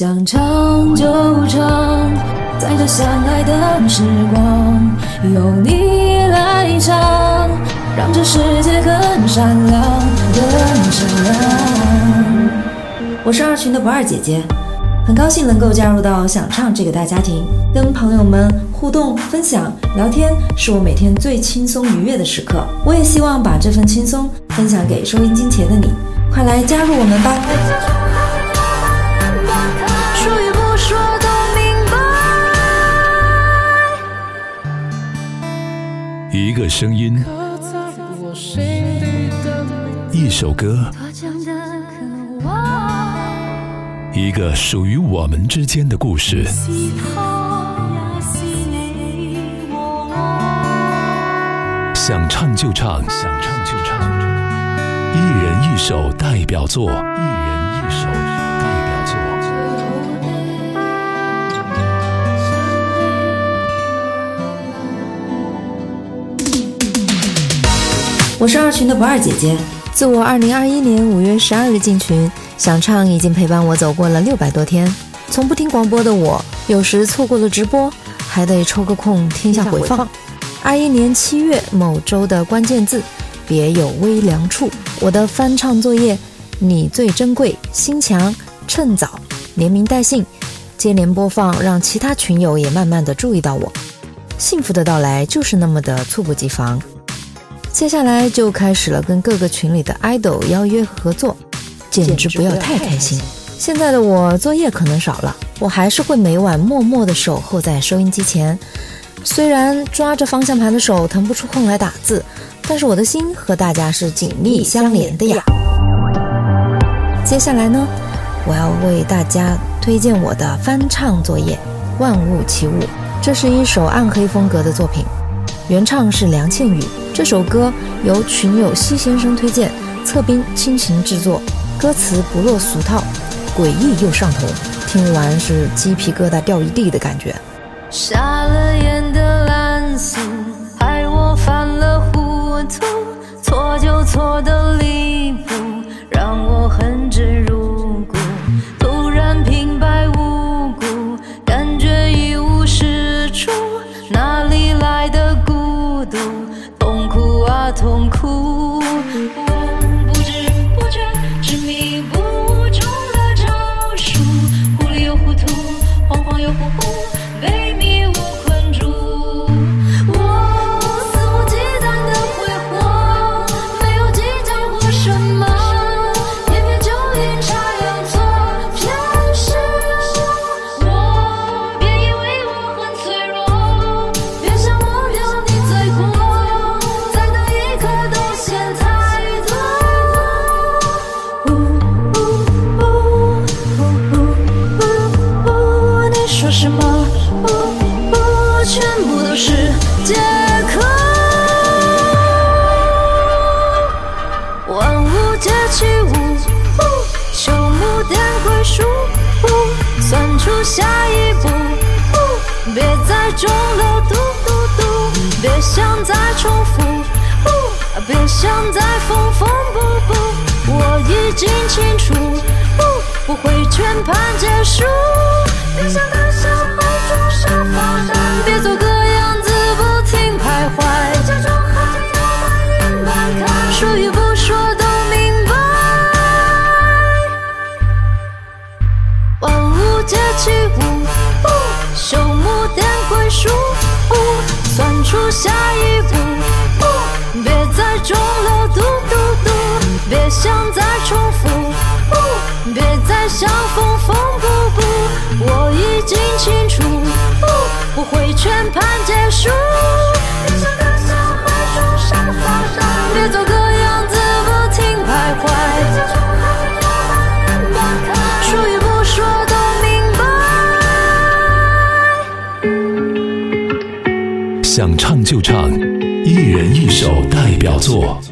想唱就唱，在这相爱的时光，由你来唱，让这世界更闪亮，更闪亮。我是二群的不二姐姐，很高兴能够加入到想唱这个大家庭，跟朋友们互动、分享、聊天，是我每天最轻松愉悦的时刻。我也希望把这份轻松分享给收音机前的你，快来加入我们吧！一个声音，一首歌，一个属于我们之间的故事。想唱就唱，想唱就唱，一人一首代表作，一人一首我是二群的不二姐姐。自我二零二一年五月十二日进群，想唱已经陪伴我走过了六百多天。从不听广播的我，有时错过了直播，还得抽个空听下回放。二一年七月某周的关键字，别有微凉处。我的翻唱作业，你最珍贵，心强，趁早，连名带姓，接连播放，让其他群友也慢慢的注意到我。幸福的到来就是那么的猝不及防。接下来就开始了跟各个群里的 idol 邀约合作，简直不要太开心。现在的我作业可能少了，我还是会每晚默默的守候在收音机前。虽然抓着方向盘的手腾不出空来打字，但是我的心和大家是紧密相连的呀。接下来呢，我要为大家推荐我的翻唱作业《万物起舞》，这是一首暗黑风格的作品，原唱是梁倩雨。这首歌由群友西先生推荐，侧斌倾情制作，歌词不落俗套，诡异又上头，听完是鸡皮疙瘩掉一地的感觉。瞎了眼的蓝色，害我犯了糊涂，错就错的离谱，让我恨之入骨。突然平白无故，感觉一无是处，哪里来的孤独？苦啊，痛苦！借口，万物皆起舞，不求目的归属，不算出下一步，不别再中了毒毒毒，别想再重复，不别想再缝缝补补，我已经清楚，不不会全盘结束，别想得失。下一步，不别再中了嘟嘟嘟，别想再重复，不别再想缝缝补补，我已经清楚，不不会全盘结束。想唱就唱，一人一首代表作。